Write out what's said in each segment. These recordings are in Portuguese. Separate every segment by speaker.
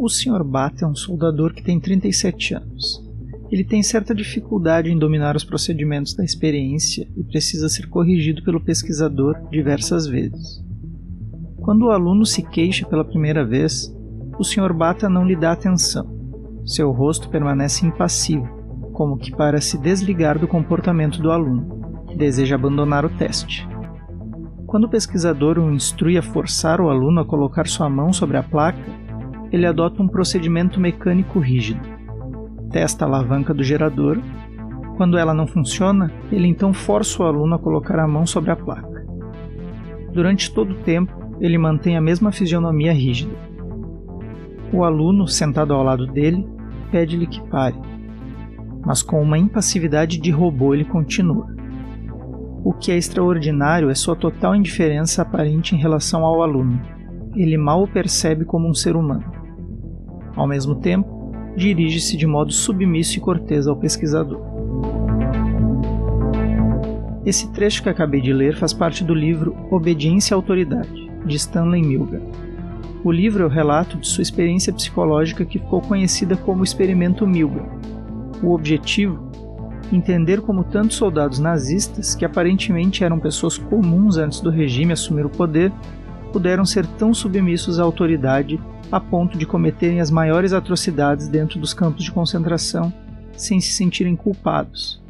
Speaker 1: O Sr. Bata é um soldador que tem 37 anos. Ele tem certa dificuldade em dominar os procedimentos da experiência e precisa ser corrigido pelo pesquisador diversas vezes. Quando o aluno se queixa pela primeira vez, o Sr. Bata não lhe dá atenção. Seu rosto permanece impassivo, como que para se desligar do comportamento do aluno, que deseja abandonar o teste. Quando o pesquisador o instrui a forçar o aluno a colocar sua mão sobre a placa, ele adota um procedimento mecânico rígido. Testa a alavanca do gerador. Quando ela não funciona, ele então força o aluno a colocar a mão sobre a placa. Durante todo o tempo, ele mantém a mesma fisionomia rígida. O aluno, sentado ao lado dele, pede-lhe que pare, mas com uma impassividade de robô ele continua. O que é extraordinário é sua total indiferença aparente em relação ao aluno. Ele mal o percebe como um ser humano. Ao mesmo tempo, dirige-se de modo submisso e cortês ao pesquisador. Esse trecho que acabei de ler faz parte do livro Obediência à Autoridade, de Stanley Milgram. O livro é o relato de sua experiência psicológica que ficou conhecida como Experimento Milgram. O objetivo entender como tantos soldados nazistas, que aparentemente eram pessoas comuns antes do regime assumir o poder, puderam ser tão submissos à autoridade a ponto de cometerem as maiores atrocidades dentro dos campos de concentração sem se sentirem culpados,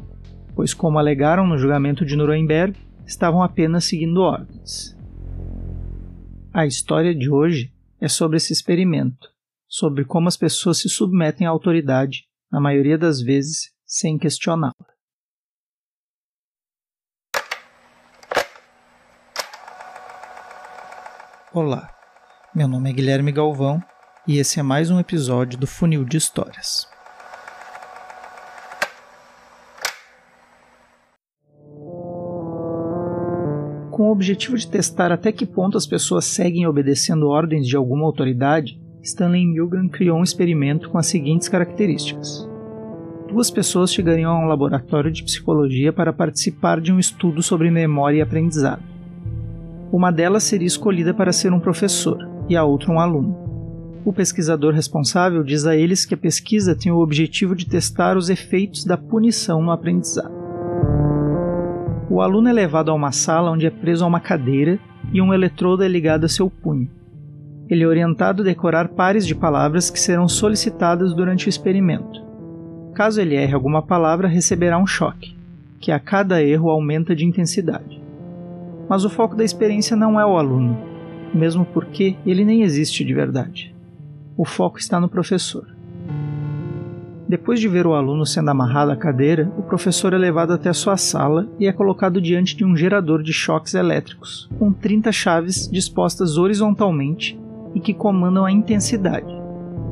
Speaker 1: pois, como alegaram no julgamento de Nuremberg, estavam apenas seguindo ordens. A história de hoje é sobre esse experimento, sobre como as pessoas se submetem à autoridade, na maioria das vezes sem questioná-la. Olá, meu nome é Guilherme Galvão e esse é mais um episódio do Funil de Histórias. Com o objetivo de testar até que ponto as pessoas seguem obedecendo ordens de alguma autoridade, Stanley Milgram criou um experimento com as seguintes características duas pessoas chegariam a um laboratório de psicologia para participar de um estudo sobre memória e aprendizado. Uma delas seria escolhida para ser um professor e a outra um aluno. O pesquisador responsável diz a eles que a pesquisa tem o objetivo de testar os efeitos da punição no aprendizado. O aluno é levado a uma sala onde é preso a uma cadeira e um eletrodo é ligado a seu punho. Ele é orientado a decorar pares de palavras que serão solicitadas durante o experimento. Caso ele erre alguma palavra, receberá um choque, que a cada erro aumenta de intensidade. Mas o foco da experiência não é o aluno, mesmo porque ele nem existe de verdade. O foco está no professor. Depois de ver o aluno sendo amarrado à cadeira, o professor é levado até sua sala e é colocado diante de um gerador de choques elétricos, com 30 chaves dispostas horizontalmente e que comandam a intensidade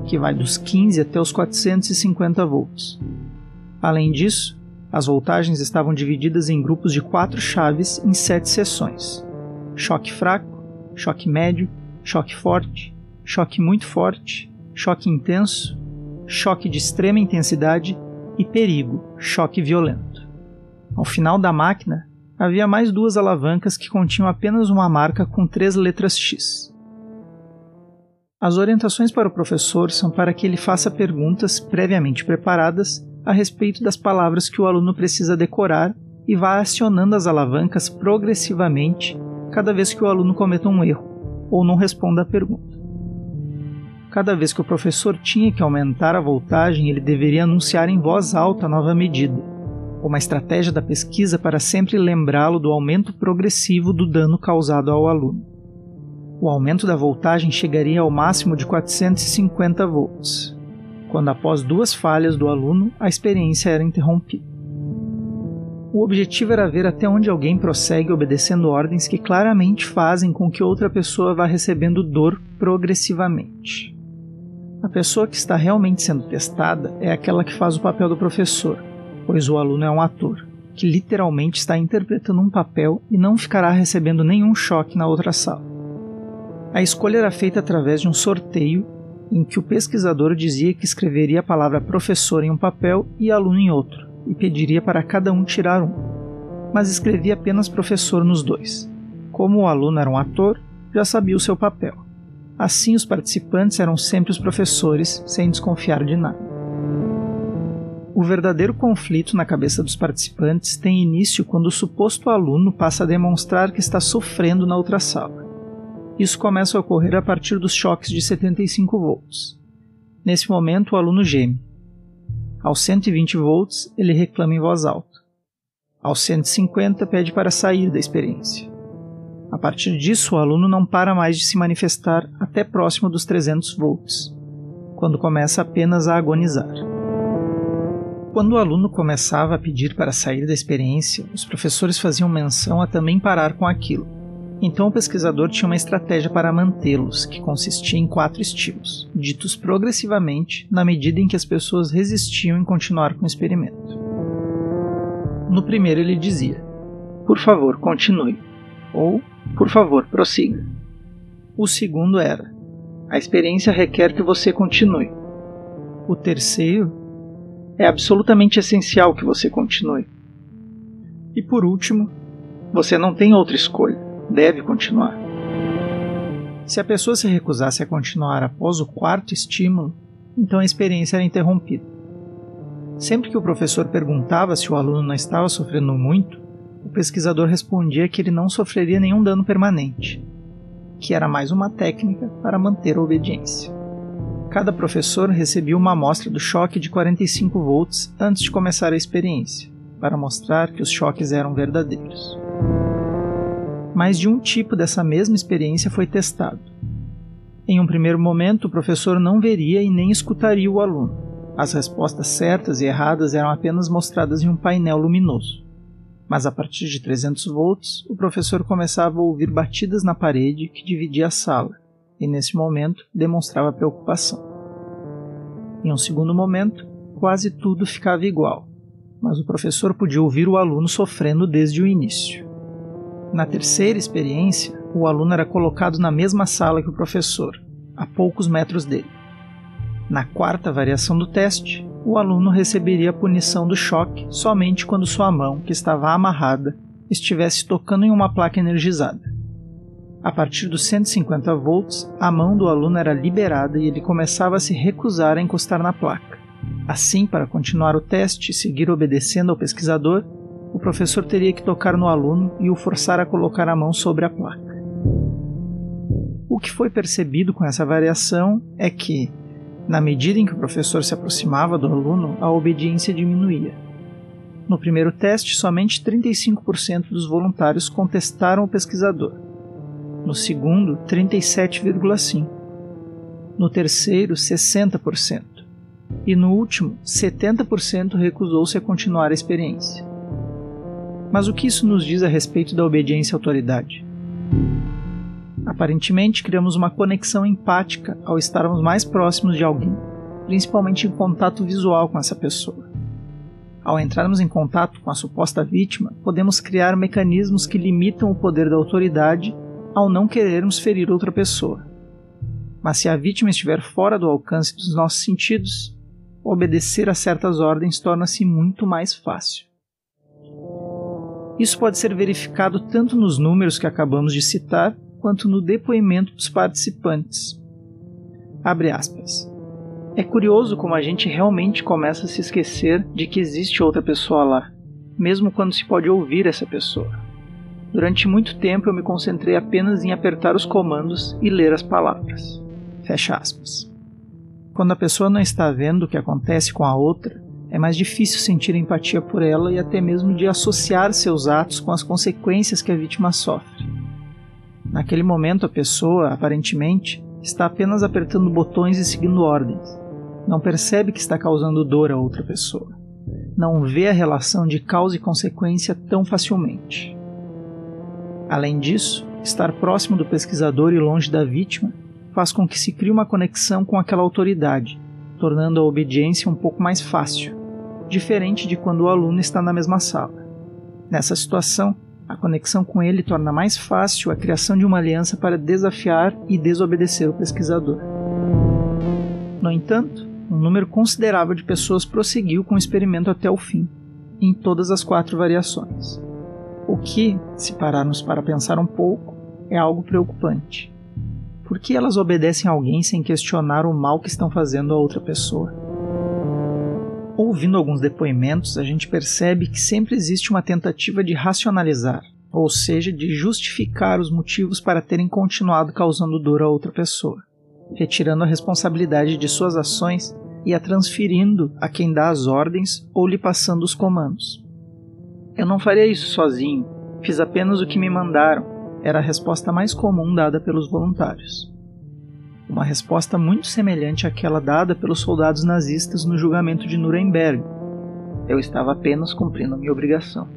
Speaker 1: que vai dos 15 até os 450 volts. Além disso, as voltagens estavam divididas em grupos de quatro chaves em sete seções: choque fraco, choque médio, choque forte, choque muito forte, choque intenso, choque de extrema intensidade e perigo, choque violento. Ao final da máquina, havia mais duas alavancas que continham apenas uma marca com três letras X. As orientações para o professor são para que ele faça perguntas previamente preparadas a respeito das palavras que o aluno precisa decorar e vá acionando as alavancas progressivamente cada vez que o aluno cometa um erro ou não responda à pergunta. Cada vez que o professor tinha que aumentar a voltagem, ele deveria anunciar em voz alta a nova medida, uma estratégia da pesquisa para sempre lembrá-lo do aumento progressivo do dano causado ao aluno o aumento da voltagem chegaria ao máximo de 450 volts, quando após duas falhas do aluno a experiência era interrompida. O objetivo era ver até onde alguém prossegue obedecendo ordens que claramente fazem com que outra pessoa vá recebendo dor progressivamente. A pessoa que está realmente sendo testada é aquela que faz o papel do professor, pois o aluno é um ator, que literalmente está interpretando um papel e não ficará recebendo nenhum choque na outra sala. A escolha era feita através de um sorteio em que o pesquisador dizia que escreveria a palavra professor em um papel e aluno em outro, e pediria para cada um tirar um, mas escrevia apenas professor nos dois. Como o aluno era um ator, já sabia o seu papel. Assim, os participantes eram sempre os professores, sem desconfiar de nada. O verdadeiro conflito na cabeça dos participantes tem início quando o suposto aluno passa a demonstrar que está sofrendo na outra sala. Isso começa a ocorrer a partir dos choques de 75 volts. Nesse momento, o aluno geme. Aos 120 volts, ele reclama em voz alta. Aos 150, pede para sair da experiência. A partir disso, o aluno não para mais de se manifestar até próximo dos 300 volts, quando começa apenas a agonizar. Quando o aluno começava a pedir para sair da experiência, os professores faziam menção a também parar com aquilo. Então o pesquisador tinha uma estratégia para mantê-los, que consistia em quatro estilos, ditos progressivamente na medida em que as pessoas resistiam em continuar com o experimento. No primeiro ele dizia: Por favor, continue. Ou, por favor, prossiga. O segundo era: A experiência requer que você continue. O terceiro é absolutamente essencial que você continue. E por último, você não tem outra escolha, deve continuar. Se a pessoa se recusasse a continuar após o quarto estímulo, então a experiência era interrompida. Sempre que o professor perguntava se o aluno não estava sofrendo muito, o pesquisador respondia que ele não sofreria nenhum dano permanente, que era mais uma técnica para manter a obediência. Cada professor recebia uma amostra do choque de 45 volts antes de começar a experiência, para mostrar que os choques eram verdadeiros. Mais de um tipo dessa mesma experiência foi testado. Em um primeiro momento, o professor não veria e nem escutaria o aluno. As respostas certas e erradas eram apenas mostradas em um painel luminoso. Mas a partir de 300 volts, o professor começava a ouvir batidas na parede que dividia a sala e nesse momento demonstrava preocupação. Em um segundo momento, quase tudo ficava igual, mas o professor podia ouvir o aluno sofrendo desde o início. Na terceira experiência, o aluno era colocado na mesma sala que o professor, a poucos metros dele. Na quarta variação do teste, o aluno receberia a punição do choque somente quando sua mão, que estava amarrada, estivesse tocando em uma placa energizada. A partir dos 150 volts, a mão do aluno era liberada e ele começava a se recusar a encostar na placa. Assim, para continuar o teste e seguir obedecendo ao pesquisador, o professor teria que tocar no aluno e o forçar a colocar a mão sobre a placa. O que foi percebido com essa variação é que, na medida em que o professor se aproximava do aluno, a obediência diminuía. No primeiro teste, somente 35% dos voluntários contestaram o pesquisador no segundo, 37,5%, no terceiro, 60%, e no último, 70% recusou-se a continuar a experiência. Mas o que isso nos diz a respeito da obediência à autoridade? Aparentemente, criamos uma conexão empática ao estarmos mais próximos de alguém, principalmente em contato visual com essa pessoa. Ao entrarmos em contato com a suposta vítima, podemos criar mecanismos que limitam o poder da autoridade ao não querermos ferir outra pessoa. Mas se a vítima estiver fora do alcance dos nossos sentidos, obedecer a certas ordens torna-se muito mais fácil. Isso pode ser verificado tanto nos números que acabamos de citar, quanto no depoimento dos participantes. Abre aspas. É curioso como a gente realmente começa a se esquecer de que existe outra pessoa lá, mesmo quando se pode ouvir essa pessoa. Durante muito tempo eu me concentrei apenas em apertar os comandos e ler as palavras. Fecha aspas. Quando a pessoa não está vendo o que acontece com a outra, é mais difícil sentir empatia por ela e até mesmo de associar seus atos com as consequências que a vítima sofre. Naquele momento, a pessoa, aparentemente, está apenas apertando botões e seguindo ordens. Não percebe que está causando dor a outra pessoa. Não vê a relação de causa e consequência tão facilmente. Além disso, estar próximo do pesquisador e longe da vítima faz com que se crie uma conexão com aquela autoridade, tornando a obediência um pouco mais fácil, diferente de quando o aluno está na mesma sala. Nessa situação, a conexão com ele torna mais fácil a criação de uma aliança para desafiar e desobedecer o pesquisador. No entanto, um número considerável de pessoas prosseguiu com o experimento até o fim, em todas as quatro variações. O que, se pararmos para pensar um pouco, é algo preocupante. Por que elas obedecem a alguém sem questionar o mal que estão fazendo a outra pessoa? Ouvindo alguns depoimentos, a gente percebe que sempre existe uma tentativa de racionalizar, ou seja, de justificar os motivos para terem continuado causando dor a outra pessoa, retirando a responsabilidade de suas ações e a transferindo a quem dá as ordens ou lhe passando os comandos. Eu não faria isso sozinho, fiz apenas o que me mandaram, era a resposta mais comum dada pelos voluntários. Uma resposta muito semelhante àquela dada pelos soldados nazistas no julgamento de Nuremberg. Eu estava apenas cumprindo minha obrigação.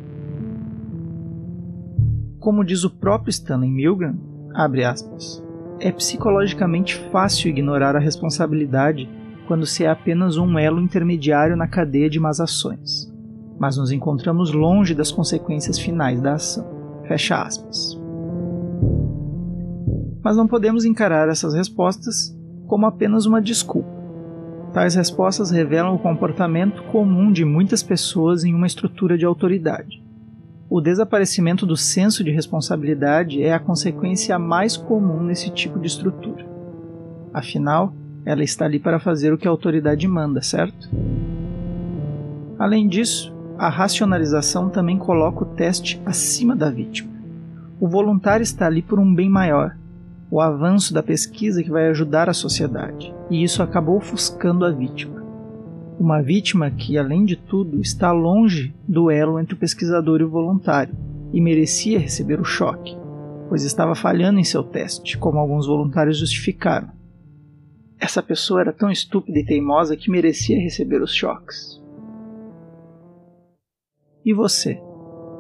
Speaker 1: Como diz o próprio Stanley Milgram, abre aspas, é psicologicamente fácil ignorar a responsabilidade quando se é apenas um elo intermediário na cadeia de más ações, mas nos encontramos longe das consequências finais da ação. Fecha aspas. Mas não podemos encarar essas respostas como apenas uma desculpa. Tais respostas revelam o comportamento comum de muitas pessoas em uma estrutura de autoridade. O desaparecimento do senso de responsabilidade é a consequência mais comum nesse tipo de estrutura. Afinal, ela está ali para fazer o que a autoridade manda, certo? Além disso, a racionalização também coloca o teste acima da vítima. O voluntário está ali por um bem maior, o avanço da pesquisa que vai ajudar a sociedade, e isso acabou ofuscando a vítima. Uma vítima que, além de tudo, está longe do elo entre o pesquisador e o voluntário, e merecia receber o choque, pois estava falhando em seu teste, como alguns voluntários justificaram. Essa pessoa era tão estúpida e teimosa que merecia receber os choques. E você?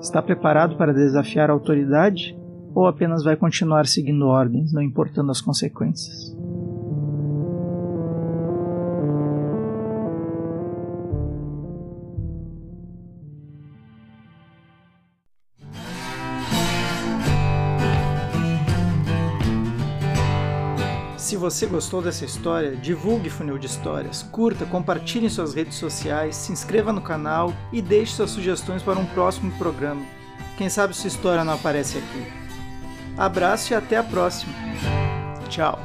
Speaker 1: Está preparado para desafiar a autoridade? Ou apenas vai continuar seguindo ordens, não importando as consequências? Se você gostou dessa história, divulgue Funil de Histórias, curta, compartilhe em suas redes sociais, se inscreva no canal e deixe suas sugestões para um próximo programa. Quem sabe sua história não aparece aqui. Abraço e até a próxima. Tchau.